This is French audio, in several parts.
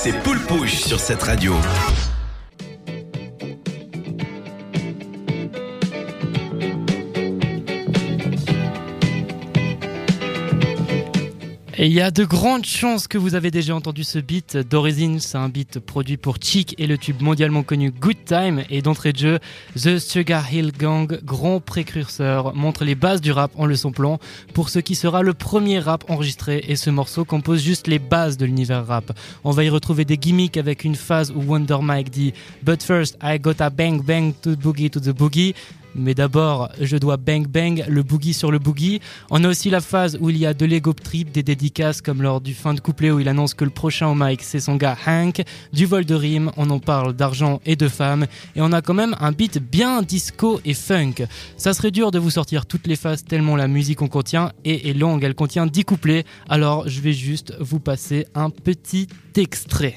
C'est Poule Pouche sur cette radio. Et il y a de grandes chances que vous avez déjà entendu ce beat d'origine. C'est un beat produit pour Chic et le tube mondialement connu Good Time. Et d'entrée de jeu, The Sugar Hill Gang, grand précurseur, montre les bases du rap en le samplant pour ce qui sera le premier rap enregistré. Et ce morceau compose juste les bases de l'univers rap. On va y retrouver des gimmicks avec une phase où Wonder Mike dit But first, I gotta bang bang to boogie to the boogie. Mais d'abord, je dois bang bang le boogie sur le boogie. On a aussi la phase où il y a de l'ego trip, des dédicaces comme lors du fin de couplet où il annonce que le prochain au mic c'est son gars Hank, du vol de rime, on en parle d'argent et de femmes, et on a quand même un beat bien disco et funk. Ça serait dur de vous sortir toutes les phases tellement la musique en contient et est longue, elle contient 10 couplets, alors je vais juste vous passer un petit extrait.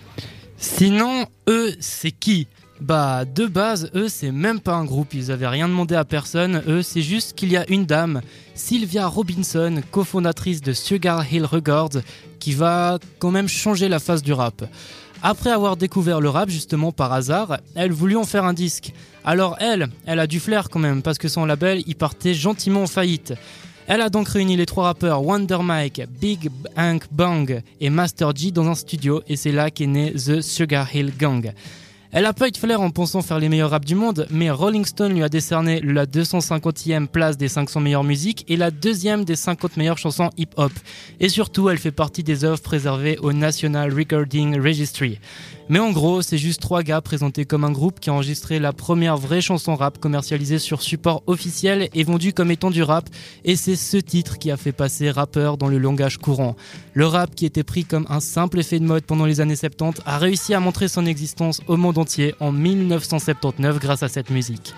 Sinon, eux, c'est qui? Bah, de base, eux, c'est même pas un groupe, ils avaient rien demandé à personne, eux, c'est juste qu'il y a une dame, Sylvia Robinson, cofondatrice de Sugar Hill Records, qui va quand même changer la face du rap. Après avoir découvert le rap justement par hasard, elle voulut en faire un disque. Alors elle, elle a du flair quand même, parce que son label, il partait gentiment en faillite. Elle a donc réuni les trois rappeurs Wonder Mike, Big Hank Bang et Master G dans un studio et c'est là qu'est né The Sugar Hill Gang. Elle a pas eu de flair en pensant faire les meilleurs rap du monde, mais Rolling Stone lui a décerné la 250e place des 500 meilleures musiques et la deuxième des 50 meilleures chansons hip-hop. Et surtout, elle fait partie des œuvres préservées au National Recording Registry. Mais en gros, c'est juste trois gars présentés comme un groupe qui a enregistré la première vraie chanson rap commercialisée sur support officiel et vendue comme étant du rap, et c'est ce titre qui a fait passer rappeur dans le langage courant. Le rap, qui était pris comme un simple effet de mode pendant les années 70, a réussi à montrer son existence au monde entier en 1979 grâce à cette musique.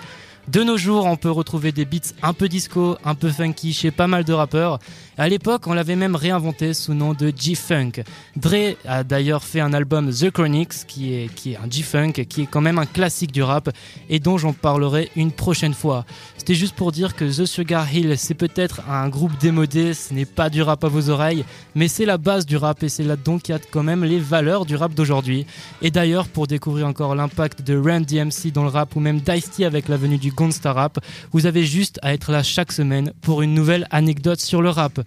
De nos jours, on peut retrouver des beats un peu disco, un peu funky chez pas mal de rappeurs. À l'époque, on l'avait même réinventé sous nom de G-Funk. Dre a d'ailleurs fait un album The Chronics, qui est, qui est un G-Funk, qui est quand même un classique du rap, et dont j'en parlerai une prochaine fois. C'était juste pour dire que The Sugar Hill, c'est peut-être un groupe démodé, ce n'est pas du rap à vos oreilles, mais c'est la base du rap, et c'est là-dedans qu'il y a quand même les valeurs du rap d'aujourd'hui. Et d'ailleurs, pour découvrir encore l'impact de Run DMC dans le rap, ou même Dice-T avec la venue du Gangsta Rap, vous avez juste à être là chaque semaine pour une nouvelle anecdote sur le rap.